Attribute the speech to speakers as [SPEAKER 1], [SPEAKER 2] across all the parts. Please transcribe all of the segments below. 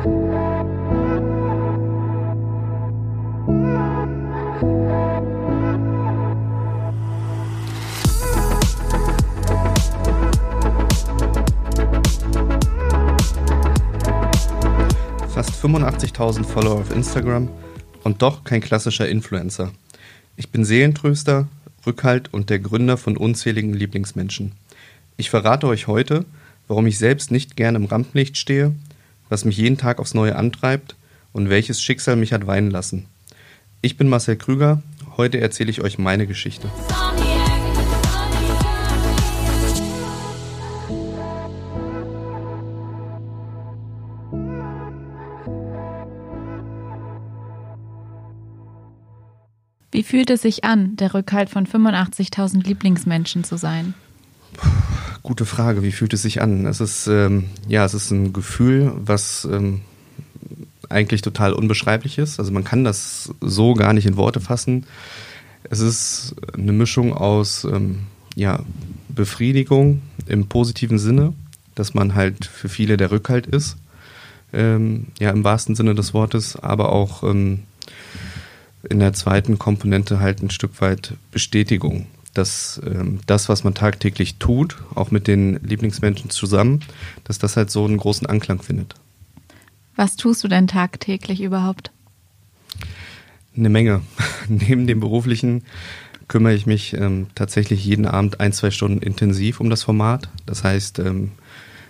[SPEAKER 1] Fast 85.000 Follower auf Instagram und doch kein klassischer Influencer. Ich bin Seelentröster, Rückhalt und der Gründer von unzähligen Lieblingsmenschen. Ich verrate euch heute, warum ich selbst nicht gern im Rampenlicht stehe, was mich jeden Tag aufs Neue antreibt und welches Schicksal mich hat weinen lassen. Ich bin Marcel Krüger, heute erzähle ich euch meine Geschichte.
[SPEAKER 2] Wie fühlt es sich an, der Rückhalt von 85.000 Lieblingsmenschen zu sein?
[SPEAKER 1] Gute Frage. Wie fühlt es sich an? Es ist ähm, ja, es ist ein Gefühl, was ähm, eigentlich total unbeschreiblich ist. Also man kann das so gar nicht in Worte fassen. Es ist eine Mischung aus ähm, ja, Befriedigung im positiven Sinne, dass man halt für viele der Rückhalt ist, ähm, ja im wahrsten Sinne des Wortes, aber auch ähm, in der zweiten Komponente halt ein Stück weit Bestätigung, dass ähm, das, was man tagtäglich tut, auch mit den Lieblingsmenschen zusammen, dass das halt so einen großen Anklang findet.
[SPEAKER 2] Was tust du denn tagtäglich überhaupt?
[SPEAKER 1] Eine Menge. Neben dem beruflichen kümmere ich mich ähm, tatsächlich jeden Abend ein, zwei Stunden intensiv um das Format. Das heißt, ähm,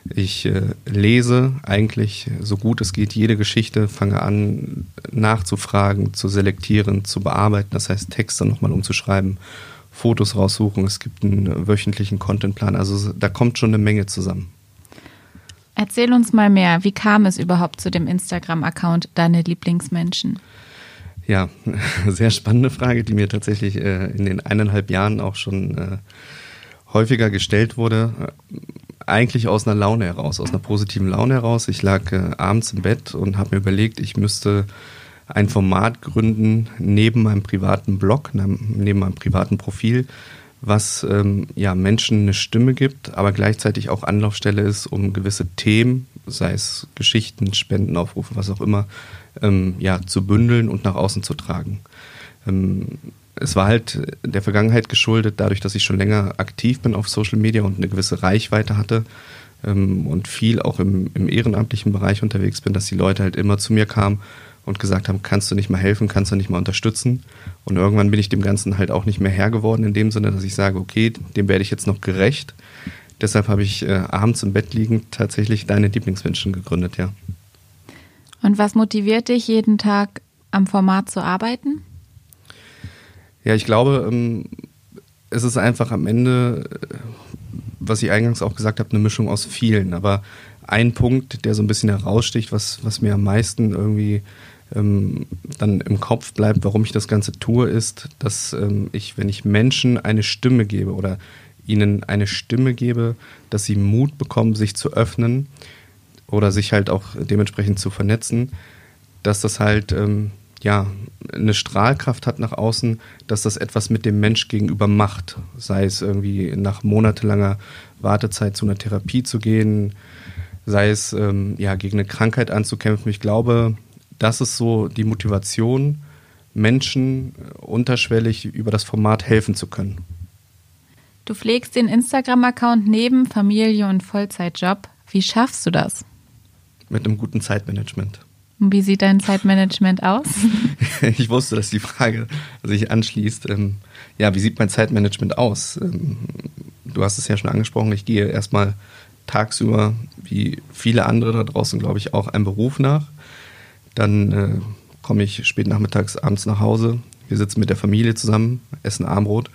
[SPEAKER 1] ich äh, lese eigentlich so gut es geht jede Geschichte, fange an nachzufragen, zu selektieren, zu bearbeiten, das heißt Texte nochmal umzuschreiben, Fotos raussuchen. Es gibt einen wöchentlichen Contentplan, also da kommt schon eine Menge zusammen.
[SPEAKER 2] Erzähl uns mal mehr, wie kam es überhaupt zu dem Instagram-Account Deine Lieblingsmenschen?
[SPEAKER 1] Ja, sehr spannende Frage, die mir tatsächlich äh, in den eineinhalb Jahren auch schon äh, häufiger gestellt wurde eigentlich aus einer Laune heraus, aus einer positiven Laune heraus. Ich lag äh, abends im Bett und habe mir überlegt, ich müsste ein Format gründen neben meinem privaten Blog, neben meinem privaten Profil, was ähm, ja Menschen eine Stimme gibt, aber gleichzeitig auch Anlaufstelle ist, um gewisse Themen, sei es Geschichten, Spendenaufrufe, was auch immer, ähm, ja zu bündeln und nach außen zu tragen. Ähm, es war halt der Vergangenheit geschuldet, dadurch, dass ich schon länger aktiv bin auf Social Media und eine gewisse Reichweite hatte ähm, und viel auch im, im, ehrenamtlichen Bereich unterwegs bin, dass die Leute halt immer zu mir kamen und gesagt haben, kannst du nicht mal helfen, kannst du nicht mal unterstützen. Und irgendwann bin ich dem Ganzen halt auch nicht mehr Herr geworden, in dem Sinne, dass ich sage, okay, dem werde ich jetzt noch gerecht. Deshalb habe ich äh, abends im Bett liegend tatsächlich deine Lieblingsmenschen gegründet, ja.
[SPEAKER 2] Und was motiviert dich, jeden Tag am Format zu arbeiten?
[SPEAKER 1] Ja, ich glaube, ähm, es ist einfach am Ende, äh, was ich eingangs auch gesagt habe, eine Mischung aus vielen. Aber ein Punkt, der so ein bisschen heraussticht, was, was mir am meisten irgendwie ähm, dann im Kopf bleibt, warum ich das Ganze tue, ist, dass ähm, ich, wenn ich Menschen eine Stimme gebe oder ihnen eine Stimme gebe, dass sie Mut bekommen, sich zu öffnen oder sich halt auch dementsprechend zu vernetzen, dass das halt ähm, ja, eine Strahlkraft hat nach außen, dass das etwas mit dem Mensch gegenüber macht. Sei es irgendwie nach monatelanger Wartezeit zu einer Therapie zu gehen, sei es ähm, ja, gegen eine Krankheit anzukämpfen. Ich glaube, das ist so die Motivation, Menschen unterschwellig über das Format helfen zu können.
[SPEAKER 2] Du pflegst den Instagram-Account neben Familie und Vollzeitjob. Wie schaffst du das?
[SPEAKER 1] Mit einem guten Zeitmanagement.
[SPEAKER 2] Und wie sieht dein Zeitmanagement aus?
[SPEAKER 1] ich wusste, dass die Frage sich anschließt. Ähm, ja, wie sieht mein Zeitmanagement aus? Ähm, du hast es ja schon angesprochen, ich gehe erstmal tagsüber, wie viele andere da draußen, glaube ich, auch einem Beruf nach. Dann äh, komme ich spät nachmittags, abends nach Hause. Wir sitzen mit der Familie zusammen, essen Armbrot.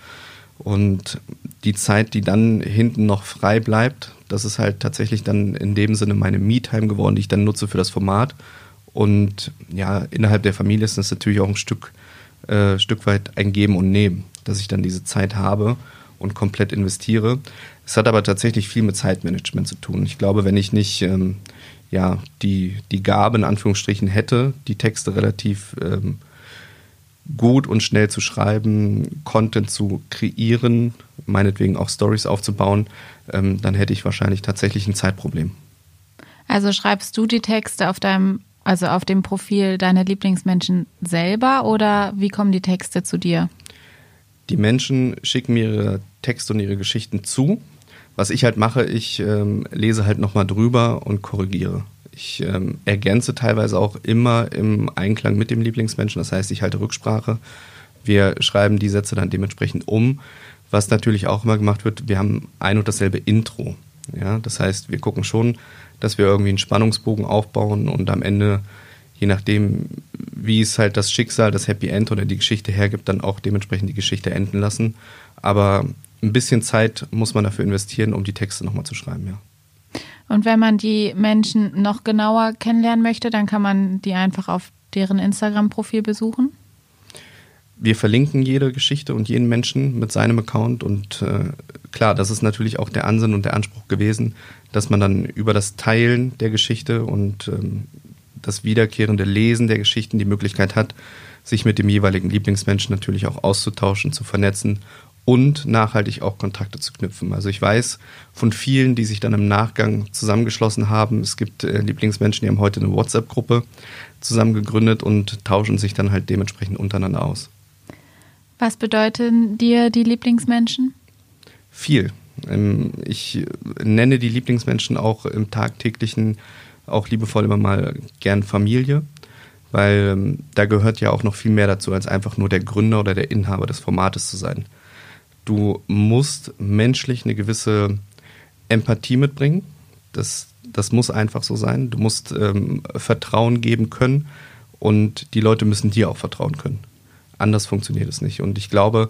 [SPEAKER 1] Und die Zeit, die dann hinten noch frei bleibt, das ist halt tatsächlich dann in dem Sinne meine Me-Time geworden, die ich dann nutze für das Format und ja, innerhalb der Familie ist das natürlich auch ein Stück, äh, Stück weit ein Geben und Nehmen, dass ich dann diese Zeit habe und komplett investiere. Es hat aber tatsächlich viel mit Zeitmanagement zu tun. Ich glaube, wenn ich nicht ähm, ja, die, die Gabe in Anführungsstrichen hätte, die Texte relativ ähm, gut und schnell zu schreiben, Content zu kreieren, meinetwegen auch Stories aufzubauen, ähm, dann hätte ich wahrscheinlich tatsächlich ein Zeitproblem.
[SPEAKER 2] Also schreibst du die Texte auf deinem Also auf dem Profil deiner Lieblingsmenschen selber oder wie kommen die Texte zu dir?
[SPEAKER 1] Die Menschen schicken mir ihre Texte und ihre Geschichten zu. Was ich halt mache, ich ähm, lese halt nochmal drüber und korrigiere. Ich ähm, ergänze teilweise auch immer im Einklang mit dem Lieblingsmenschen. Das heißt, ich halte Rücksprache. Wir schreiben die Sätze dann dementsprechend um. Was natürlich auch immer gemacht wird, wir haben ein und dasselbe Intro. Ja, das heißt, wir gucken schon, dass wir irgendwie einen Spannungsbogen aufbauen und am Ende, je nachdem, wie es halt das Schicksal, das Happy End oder die Geschichte hergibt, dann auch dementsprechend die Geschichte enden lassen. Aber ein bisschen Zeit muss man dafür investieren, um die Texte nochmal zu schreiben, ja.
[SPEAKER 2] Und wenn man die Menschen noch genauer kennenlernen möchte, dann kann man die einfach auf deren Instagram-Profil besuchen?
[SPEAKER 1] Wir verlinken jede Geschichte und jeden Menschen mit seinem Account und äh, klar, das ist natürlich auch der Ansinn und der Anspruch gewesen, dass man dann über das Teilen der Geschichte und ähm, das wiederkehrende Lesen der Geschichten die Möglichkeit hat, sich mit dem jeweiligen Lieblingsmenschen natürlich auch auszutauschen, zu vernetzen und nachhaltig auch Kontakte zu knüpfen. Also ich weiß von vielen, die sich dann im Nachgang zusammengeschlossen haben. Es gibt äh, Lieblingsmenschen, die haben heute eine WhatsApp-Gruppe zusammen gegründet und tauschen sich dann halt dementsprechend untereinander aus.
[SPEAKER 2] Was bedeuten dir die Lieblingsmenschen?
[SPEAKER 1] Viel. Ähm, ich nenne die Lieblingsmenschen auch im tagtäglichen, auch liebevoll immer mal gern Familie, weil ähm, da gehört ja auch noch viel mehr dazu, als einfach nur der Gründer oder der Inhaber des Formates zu sein du musst menschlich eine gewisse Empathie mitbringen. Das, das muss einfach so sein. Du musst ähm, Vertrauen geben können und die Leute müssen dir auch vertrauen können. Anders funktioniert es nicht. Und ich glaube,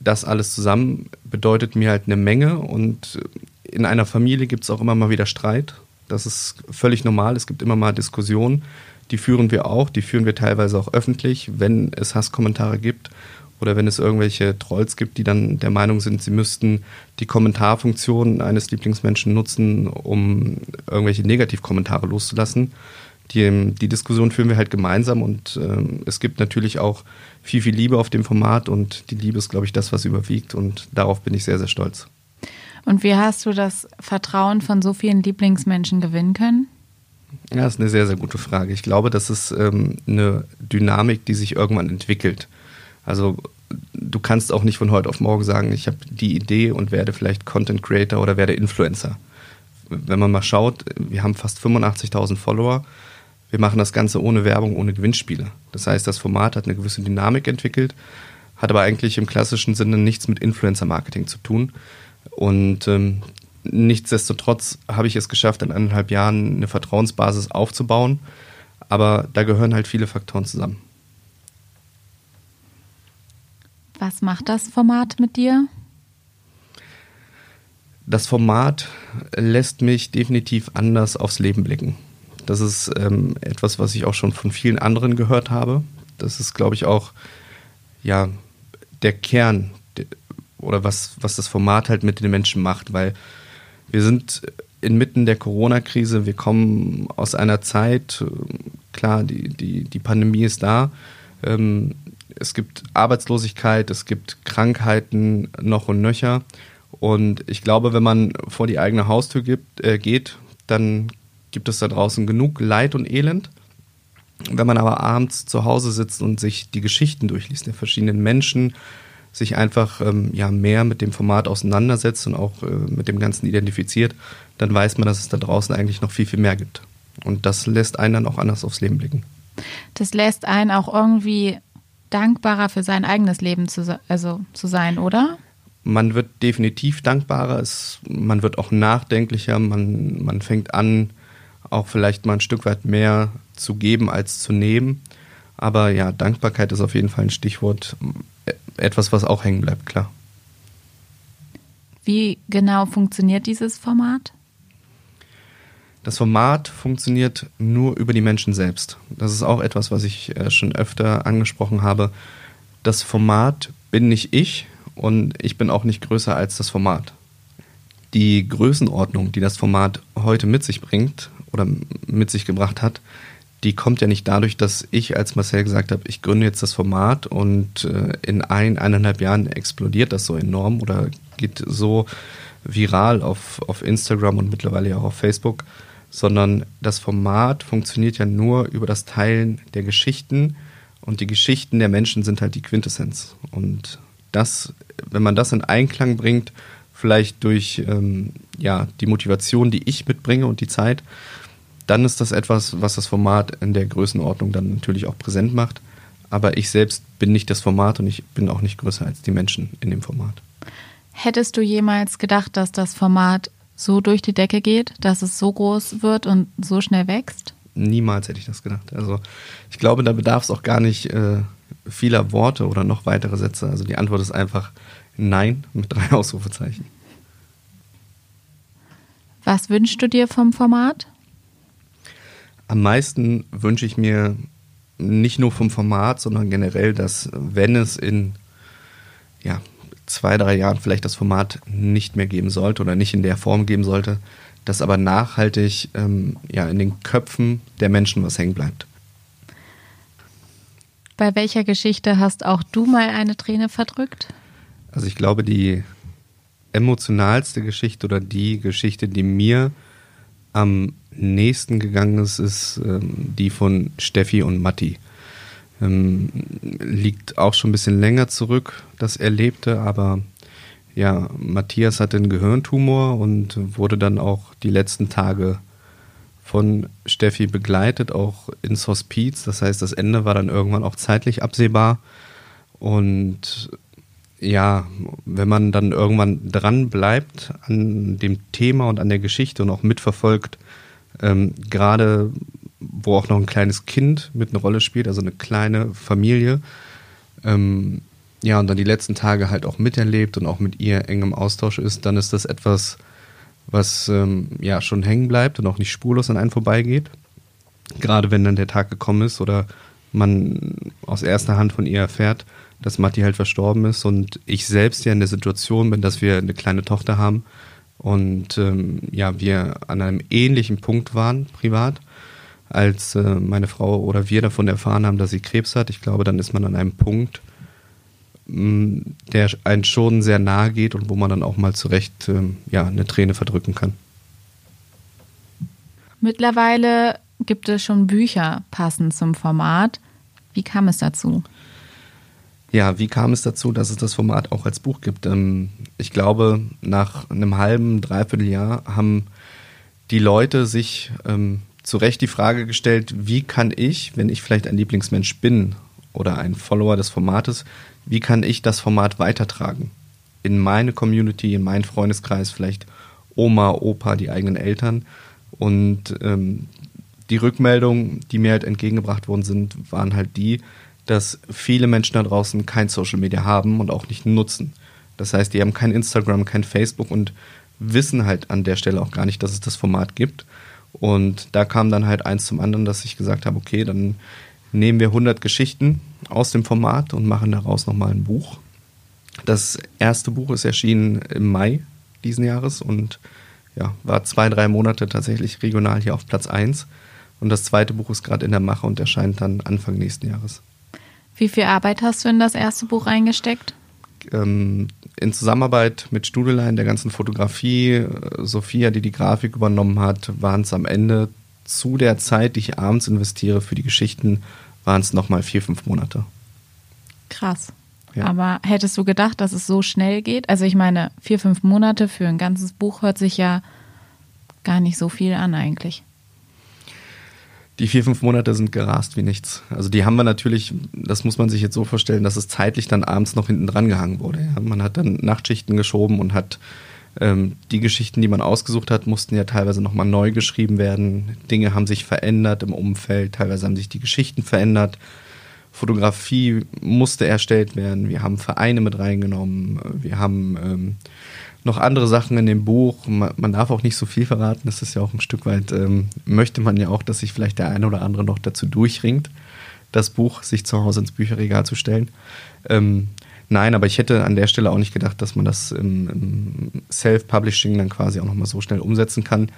[SPEAKER 1] das alles zusammen bedeutet mir halt eine Menge und in einer Familie gibt es auch immer mal wieder Streit. Das ist völlig normal. Es gibt immer mal Diskussionen. Die führen wir auch. Die führen wir teilweise auch öffentlich, wenn es Hasskommentare gibt oder wenn es irgendwelche Trolls gibt, die dann der Meinung sind, sie müssten die Kommentarfunktion eines Lieblingsmenschen nutzen, um irgendwelche Negativkommentare loszulassen. Die, die Diskussion führen wir halt gemeinsam und äh, es gibt natürlich auch viel, viel Liebe auf dem Format und die Liebe ist, glaube ich, das, was überwiegt und darauf bin ich sehr, sehr stolz.
[SPEAKER 2] Und wie hast du das Vertrauen von so vielen Lieblingsmenschen gewinnen können?
[SPEAKER 1] Ja, das ist eine sehr, sehr gute Frage. Ich glaube, das ist ähm, eine Dynamik, die sich irgendwann entwickelt. Also du kannst auch nicht von heute auf morgen sagen, ich habe die Idee und werde vielleicht Content Creator oder werde Influencer. Wenn man mal schaut, wir haben fast 85.000 Follower. Wir machen das Ganze ohne Werbung, ohne Gewinnspiele. Das heißt, das Format hat eine gewisse Dynamik entwickelt, hat aber eigentlich im klassischen Sinne nichts mit Influencer-Marketing zu tun. Und ähm, nichtsdestotrotz habe ich es geschafft, in eineinhalb Jahren eine Vertrauensbasis aufzubauen. Aber da gehören halt viele Faktoren zusammen.
[SPEAKER 2] Was macht das Format mit dir?
[SPEAKER 1] Das Format lässt mich definitiv anders aufs Leben blicken. Das ist ähm, etwas, was ich auch schon von vielen anderen gehört habe. Das ist, glaube ich, auch ja, der Kern oder was, was das Format halt mit den Menschen macht, weil wir sind inmitten der Corona-Krise, wir kommen aus einer Zeit, klar, die, die, die Pandemie ist da, ähm, es gibt Arbeitslosigkeit, es gibt Krankheiten noch und nöcher. Und ich glaube, wenn man vor die eigene Haustür gibt, äh, geht, dann gibt es da draußen genug Leid und Elend. Wenn man aber abends zu Hause sitzt und sich die Geschichten durchliest der verschiedenen Menschen, sich einfach ähm, ja, mehr mit dem Format auseinandersetzt und auch äh, mit dem Ganzen identifiziert, dann weiß man, dass es da draußen eigentlich noch viel, viel mehr gibt. Und das lässt einen dann auch anders aufs Leben blicken.
[SPEAKER 2] Das lässt einen auch irgendwie dankbarer für sein eigenes Leben zu, also, zu sein, oder?
[SPEAKER 1] Man wird definitiv dankbarer, es, man wird auch nachdenklicher, man, man fängt an, auch vielleicht mal ein Stück weit mehr zu geben als zu nehmen. Aber ja, Dankbarkeit ist auf jeden Fall ein Stichwort, etwas, was auch hängen bleibt, klar.
[SPEAKER 2] Wie genau funktioniert dieses Format?
[SPEAKER 1] Das Format funktioniert nur über die Menschen selbst. Das ist auch etwas, was ich äh, schon öfter angesprochen habe. Das Format bin nicht ich und ich bin auch nicht größer als das Format. Die Größenordnung, die das Format heute mit sich bringt oder mit sich gebracht hat, die kommt ja nicht dadurch, dass ich als Marcel gesagt habe, ich gründe jetzt das Format und äh, in ein, eineinhalb Jahren explodiert das so enorm oder geht so viral auf, auf Instagram und mittlerweile auch auf Facebook, sondern das Format funktioniert ja nur über das Teilen der Geschichten und die Geschichten der Menschen sind halt die Quintessenz. Und das, wenn man das in Einklang bringt, vielleicht durch ähm, ja, die Motivation, die ich mitbringe und die Zeit, dann ist das etwas, was das Format in der Größenordnung dann natürlich auch präsent macht. Aber ich selbst bin nicht das Format und ich bin auch nicht größer als die Menschen in dem Format.
[SPEAKER 2] Hättest du jemals gedacht, dass das Format so durch die Decke geht, dass es so groß wird und so schnell wächst?
[SPEAKER 1] Niemals hätte ich das gedacht. Also ich glaube, da bedarf es auch gar nicht äh, vieler Worte oder noch weitere Sätze. Also die Antwort ist einfach Nein mit drei Ausrufezeichen.
[SPEAKER 2] Was wünschst du dir vom Format?
[SPEAKER 1] Am meisten wünsche ich mir nicht nur vom Format, sondern generell, dass wenn es in ja, zwei, drei Jahren vielleicht das Format nicht mehr geben sollte oder nicht in der Form geben sollte, dass aber nachhaltig ähm, ja, in den Köpfen der Menschen was hängen bleibt.
[SPEAKER 2] Bei welcher Geschichte hast auch du mal eine Träne verdrückt?
[SPEAKER 1] Also ich glaube, die emotionalste Geschichte oder die Geschichte, die mir am nächsten gegangen ist, ist ähm, die von Steffi und Matti. Ähm, liegt auch schon ein bisschen länger zurück, das Erlebte, aber ja, Matthias hatte einen Gehirntumor und wurde dann auch die letzten Tage von Steffi begleitet, auch ins Hospiz. Das heißt, das Ende war dann irgendwann auch zeitlich absehbar. Und ja, wenn man dann irgendwann dran bleibt an dem Thema und an der Geschichte und auch mitverfolgt, ähm, gerade wo auch noch ein kleines Kind mit einer Rolle spielt, also eine kleine Familie, ähm, ja, und dann die letzten Tage halt auch miterlebt und auch mit ihr eng im Austausch ist, dann ist das etwas, was ähm, ja schon hängen bleibt und auch nicht spurlos an einen vorbeigeht. Gerade wenn dann der Tag gekommen ist oder man aus erster Hand von ihr erfährt, dass Matti halt verstorben ist und ich selbst ja in der Situation bin, dass wir eine kleine Tochter haben und ähm, ja, wir an einem ähnlichen Punkt waren, privat, als äh, meine Frau oder wir davon erfahren haben, dass sie Krebs hat. Ich glaube, dann ist man an einem Punkt, mh, mm, der einen schon sehr nahe geht und wo man dann auch mal zurecht ähm, ja, eine Träne verdrücken kann.
[SPEAKER 2] Mittlerweile gibt es schon Bücher passend zum Format. Wie kam es dazu?
[SPEAKER 1] Ja, wie kam es dazu, dass es das Format auch als Buch gibt? Ähm, ich glaube, nach einem halben, dreiviertel Jahr haben die Leute sich ähm, zu Recht die Frage gestellt, wie kann ich, wenn ich vielleicht ein Lieblingsmensch bin oder ein Follower des Formates, wie kann ich das Format weitertragen? In meine Community, in meinen Freundeskreis, vielleicht Oma, Opa, die eigenen Eltern. Und ähm, die Rückmeldungen, die mir halt entgegengebracht worden sind, waren halt die, dass viele Menschen da draußen kein Social Media haben und auch nicht nutzen. Das heißt, die haben kein Instagram, kein Facebook und wissen halt an der Stelle auch gar nicht, dass es das Format gibt. Und da kam dann halt eins zum anderen, dass ich gesagt habe, okay, dann nehmen wir 100 Geschichten aus dem Format und machen daraus nochmal ein Buch. Das erste Buch ist erschienen im Mai diesen Jahres und ja, war zwei, drei Monate tatsächlich regional hier auf Platz 1. Und das zweite Buch ist gerade in der Mache und erscheint dann Anfang nächsten Jahres.
[SPEAKER 2] Wie viel Arbeit hast du in das erste Buch reingesteckt?
[SPEAKER 1] Ähm, in Zusammenarbeit mit Studelein, der ganzen Fotografie, äh, Sophia, die die Grafik übernommen hat, waren es am Ende zu der Zeit, die ich abends investiere für die Geschichten, waren es nochmal vier, fünf Monate.
[SPEAKER 2] Krass. Ja. Aber hättest du gedacht, dass es so schnell geht? Also ich meine, vier, fünf Monate für ein ganzes Buch hört sich ja gar nicht so viel an eigentlich
[SPEAKER 1] die vier, fünf Monate sind gerast wie nichts. Also die haben wir natürlich, das muss man sich jetzt so vorstellen, dass es zeitlich dann abends noch hinten dran gehangen wurde. Ja. Man hat dann Nachtschichten geschoben und hat ähm, die Geschichten, die man ausgesucht hat, mussten ja teilweise nochmal neu geschrieben werden. Dinge haben sich verändert im Umfeld, teilweise haben sich die Geschichten verändert. Fotografie musste erstellt werden. Wir haben Vereine mit reingenommen. Wir haben ähm, noch andere Sachen in dem Buch. Man, darf auch nicht so viel verraten. Das ist ja auch ein Stück weit, ähm, möchte man ja auch, dass sich vielleicht der eine oder andere noch dazu durchringt, das Buch sich zu Hause ins Bücherregal zu stellen. Ähm, nein, aber ich hätte an der Stelle auch nicht gedacht, dass man das im, im Self-Publishing dann quasi auch nochmal so schnell umsetzen kann.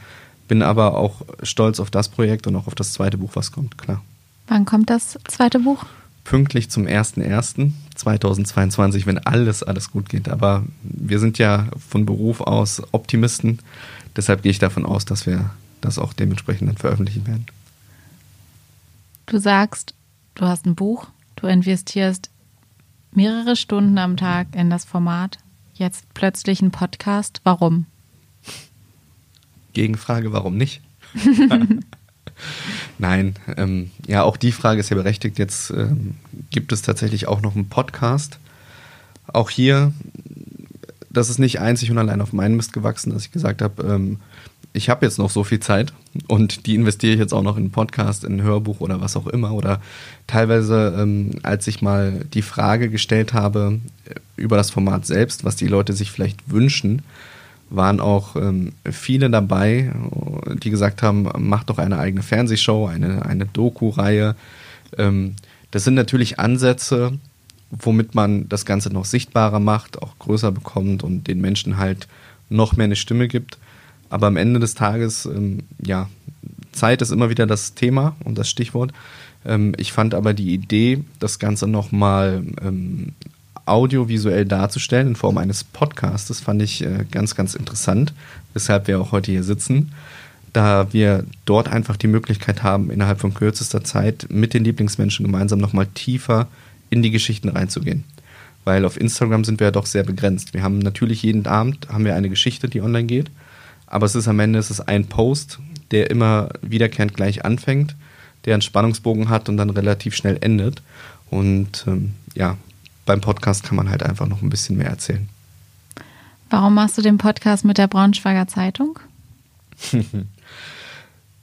[SPEAKER 1] Bin aber auch stolz auf das Projekt und auch auf das zweite Buch, was kommt, klar.
[SPEAKER 2] Wann kommt das zweite Buch?
[SPEAKER 1] Pünktlich zum 01.01.2022, wenn alles, alles gut geht. Aber wir sind ja von Beruf aus Optimisten. Deshalb gehe ich davon aus, dass wir das auch dementsprechend dann veröffentlichen werden.
[SPEAKER 2] Du sagst, du hast ein Buch, du investierst mehrere Stunden am Tag in das Format, jetzt plötzlich ein Podcast. Warum?
[SPEAKER 1] Gegenfrage, warum nicht? Nein, ähm, ja, auch die Frage ist ja berechtigt. Jetzt ähm, gibt es tatsächlich auch noch einen Podcast. Auch hier, das ist nicht einzig und allein auf meinen Mist gewachsen, dass ich gesagt habe, ähm, ich habe jetzt noch so viel Zeit und die investiere ich jetzt auch noch in einen Podcast, in ein Hörbuch oder was auch immer. Oder teilweise, ähm, als ich mal die Frage gestellt habe äh, über das Format selbst, was die Leute sich vielleicht wünschen, waren auch ähm, viele dabei, die gesagt haben, mach doch eine eigene Fernsehshow, eine, eine Doku-Reihe. Ähm, das sind natürlich Ansätze, womit man das Ganze noch sichtbarer macht, auch größer bekommt und den Menschen halt noch mehr eine Stimme gibt. Aber am Ende des Tages, ähm, ja, Zeit ist immer wieder das Thema und das Stichwort. Ähm, ich fand aber die Idee, das Ganze nochmal ähm, audiovisuell darzustellen in Form eines Podcasts, fand ich äh, ganz, ganz interessant, weshalb wir auch heute hier sitzen, da wir dort einfach die Möglichkeit haben, innerhalb von kürzester Zeit mit den Lieblingsmenschen gemeinsam nochmal tiefer in die Geschichten reinzugehen. Weil auf Instagram sind wir ja doch sehr begrenzt. Wir haben natürlich jeden Abend haben wir eine Geschichte, die online geht, aber es ist am Ende es ist ein Post, der immer wiederkehrend gleich anfängt, der einen Spannungsbogen hat und dann relativ schnell endet. Und ähm, ja, beim Podcast kann man halt einfach noch ein bisschen mehr erzählen.
[SPEAKER 2] Warum machst du den Podcast mit der Braunschweiger Zeitung?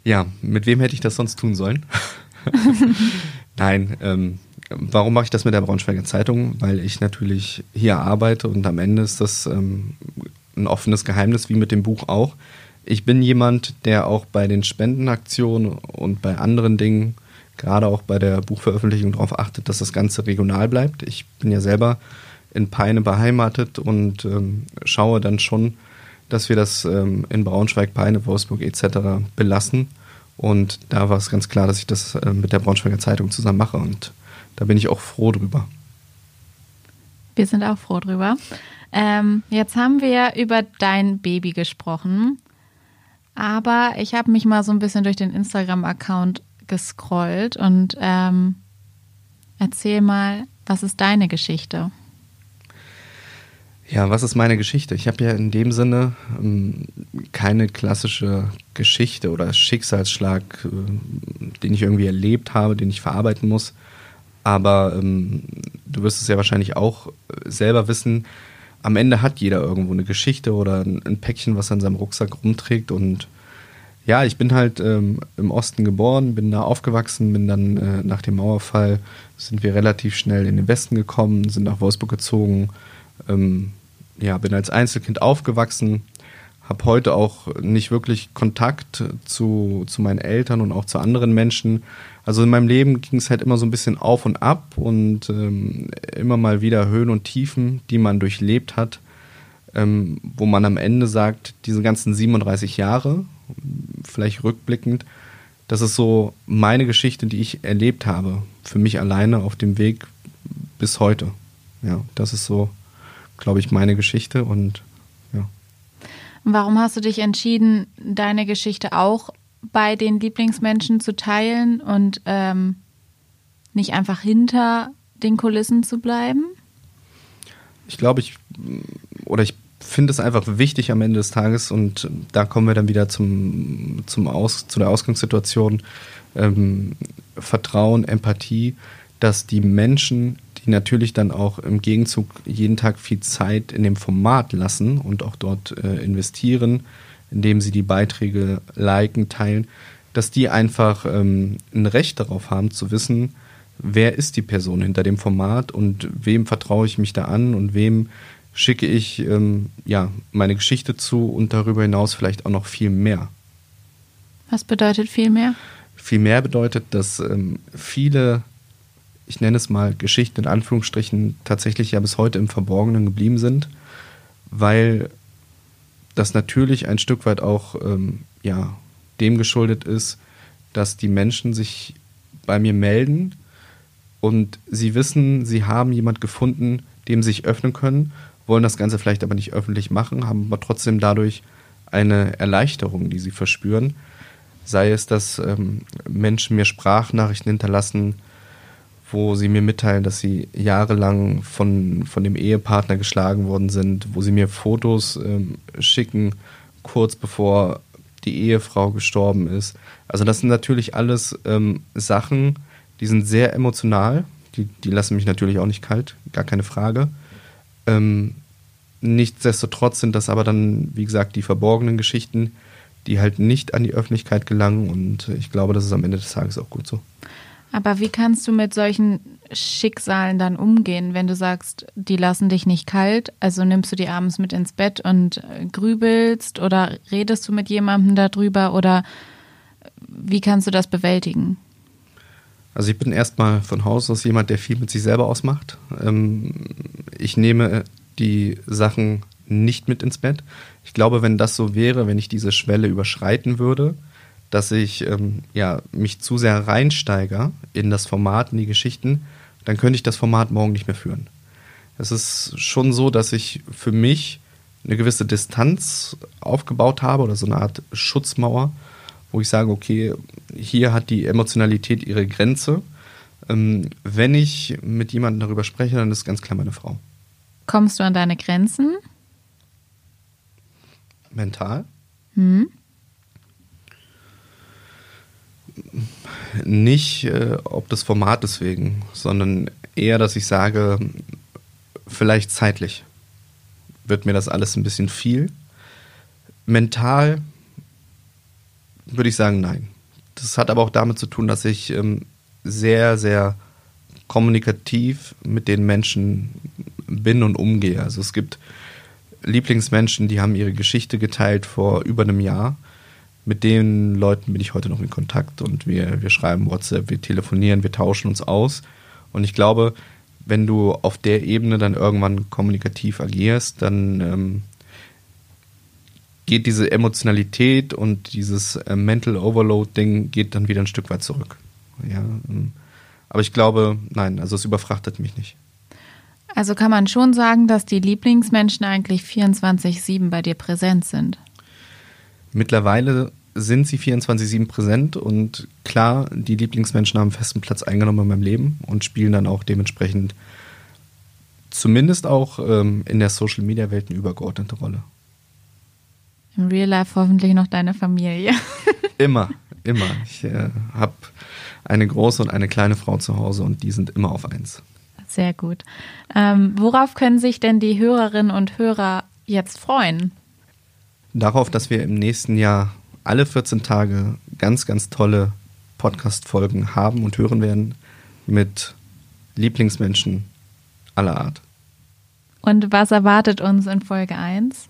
[SPEAKER 1] ja, mit wem hätte ich das sonst tun sollen? Nein, ähm, warum mache ich das mit der Braunschweiger Zeitung? Weil ich natürlich hier arbeite und am Ende ist das ähm, ein offenes Geheimnis, wie mit dem Buch auch. Ich bin jemand, der auch bei den Spendenaktionen und bei anderen Dingen gerade auch bei der Buchveröffentlichung darauf achtet, dass das Ganze regional bleibt. Ich bin ja selber in Peine beheimatet und ähm, schaue dann schon, dass wir das ähm, in Braunschweig, Peine, Wolfsburg etc. belassen. Und da war es ganz klar, dass ich das äh, mit der Braunschweiger Zeitung zusammen mache und da bin ich auch froh drüber.
[SPEAKER 2] Wir sind auch froh drüber. Ähm, jetzt haben wir über dein Baby gesprochen, aber ich habe mich mal so ein bisschen durch den Instagram-Account gescrollt und ähm, erzähl mal, was ist deine Geschichte?
[SPEAKER 1] Ja, was ist meine Geschichte? Ich habe ja in dem Sinne ähm, keine klassische Geschichte oder Schicksalsschlag, äh, den ich irgendwie erlebt habe, den ich verarbeiten muss. Aber ähm, du wirst es ja wahrscheinlich auch äh, selber wissen. Am Ende hat jeder irgendwo eine Geschichte oder ein, ein Päckchen, was er in seinem Rucksack rumträgt und ja, ich bin halt ähm, im Osten geboren, bin da aufgewachsen, bin dann äh, nach dem Mauerfall sind wir relativ schnell in den Westen gekommen, sind nach Wolfsburg gezogen. Ähm, ja, bin als Einzelkind aufgewachsen, habe heute auch nicht wirklich Kontakt zu, zu meinen Eltern und auch zu anderen Menschen. Also in meinem Leben ging es halt immer so ein bisschen auf und ab und ähm, immer mal wieder Höhen und Tiefen, die man durchlebt hat, ähm, wo man am Ende sagt, diese ganzen 37 Jahre, vielleicht rückblickend, das ist so meine Geschichte, die ich erlebt habe, für mich alleine auf dem Weg bis heute. Ja, das ist so, glaube ich, meine Geschichte und ja.
[SPEAKER 2] Warum hast du dich entschieden, deine Geschichte auch bei den Lieblingsmenschen zu teilen und ähm, nicht einfach hinter den Kulissen zu bleiben?
[SPEAKER 1] Ich glaube, ich oder ich finde es einfach wichtig am Ende des Tages und da kommen wir dann wieder zum, zum Aus, zu der Ausgangssituation. Ähm, Vertrauen, Empathie, dass die Menschen, die natürlich dann auch im Gegenzug jeden Tag viel Zeit in dem Format lassen und auch dort äh, investieren, indem sie die Beiträge liken, teilen, dass die einfach ähm, ein Recht darauf haben zu wissen, wer ist die Person hinter dem Format und wem vertraue ich mich da an und wem schicke ich ähm, ja, meine Geschichte zu und darüber hinaus vielleicht auch noch viel mehr.
[SPEAKER 2] Was bedeutet viel mehr?
[SPEAKER 1] Viel mehr bedeutet, dass ähm, viele, ich nenne es mal Geschichten in Anführungsstrichen, tatsächlich ja bis heute im Verborgenen geblieben sind, weil das natürlich ein Stück weit auch ähm, ja, dem geschuldet ist, dass die Menschen sich bei mir melden und sie wissen, sie haben jemand gefunden, dem sie sich öffnen können wollen das Ganze vielleicht aber nicht öffentlich machen, haben aber trotzdem dadurch eine Erleichterung, die sie verspüren. Sei es, dass ähm, Menschen mir Sprachnachrichten hinterlassen, wo sie mir mitteilen, dass sie jahrelang von, von dem Ehepartner geschlagen worden sind, wo sie mir Fotos ähm, schicken, kurz bevor die Ehefrau gestorben ist. Also das sind natürlich alles ähm, Sachen, die sind sehr emotional, die, die lassen mich natürlich auch nicht kalt, gar keine Frage. Ähm, nichtsdestotrotz sind das aber dann, wie gesagt, die verborgenen Geschichten, die halt nicht an die Öffentlichkeit gelangen und ich glaube, das ist am Ende des Tages auch gut so.
[SPEAKER 2] Aber wie kannst du mit solchen Schicksalen dann umgehen, wenn du sagst, die lassen dich nicht kalt? Also nimmst du die abends mit ins Bett und äh, grübelst oder redest du mit jemandem darüber oder wie kannst du das bewältigen?
[SPEAKER 1] Also ich bin erstmal von Haus aus jemand, der viel mit sich selber ausmacht. Ähm, ich nehme die Sachen nicht mit ins Bett. Ich glaube, wenn das so wäre, wenn ich diese Schwelle überschreiten würde, dass ich ähm, ja, mich zu sehr reinsteige in das Format, in die Geschichten, dann könnte ich das Format morgen nicht mehr führen. Es ist schon so, dass ich für mich eine gewisse Distanz aufgebaut habe oder so eine Art Schutzmauer, wo ich sage, okay, hier hat die Emotionalität ihre Grenze. Ähm, wenn ich mit jemandem darüber spreche, dann ist ganz klar meine Frau.
[SPEAKER 2] Kommst du an deine Grenzen?
[SPEAKER 1] Mental? Hm. nicht äh, ob des Formates wegen, sondern eher, dass ich sage, vielleicht zeitlich wird mir das alles ein bisschen viel. Mental würde ich sagen, nein. Das hat aber auch damit zu tun, dass ich ähm, sehr, sehr kommunikativ mit den Menschen bin und umgehe. Also es gibt Lieblingsmenschen, die haben ihre Geschichte geteilt vor über einem Jahr mit den Leuten bin ich heute noch in Kontakt und wir, wir schreiben WhatsApp, wir telefonieren, wir tauschen uns aus. Und ich glaube, wenn du auf der Ebene dann irgendwann kommunikativ agierst, dann ähm, geht diese Emotionalität und dieses äh, Mental Overload-Ding geht dann wieder ein Stück weit zurück. Ja, ähm, aber ich glaube, nein, also es überfrachtet mich nicht.
[SPEAKER 2] Also kann man schon sagen, dass die Lieblingsmenschen eigentlich 24-7 bei dir präsent sind.
[SPEAKER 1] Mittlerweile sind sie 24-7 präsent und klar, die Lieblingsmenschen haben einen festen Platz eingenommen in meinem Leben und spielen dann auch dementsprechend zumindest auch ähm, in der Social Media Welt eine übergeordnete Rolle.
[SPEAKER 2] Im Real Life hoffentlich noch deine Familie.
[SPEAKER 1] immer, immer. Ich äh, habe eine große und eine kleine Frau zu Hause und die sind immer auf eins.
[SPEAKER 2] Sehr gut. Ähm, worauf können sich denn die Hörerinnen und Hörer jetzt freuen?
[SPEAKER 1] Darauf, dass wir im nächsten Jahr alle 14 Tage ganz, ganz tolle Podcast-Folgen haben und hören werden mit Lieblingsmenschen aller Art.
[SPEAKER 2] Und was erwartet uns in Folge 1?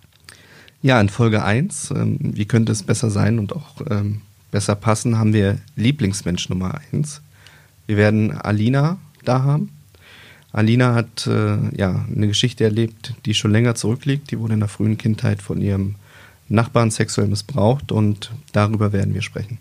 [SPEAKER 1] Ja, in Folge 1, ähm, wie könnte es besser sein und auch ähm, besser passen, haben wir Lieblingsmensch Nummer 1. Wir werden Alina da haben. Alina hat äh, ja eine Geschichte erlebt, die schon länger zurückliegt. Die wurde in der frühen Kindheit von ihrem Nachbarn sexuell missbraucht und darüber werden wir sprechen.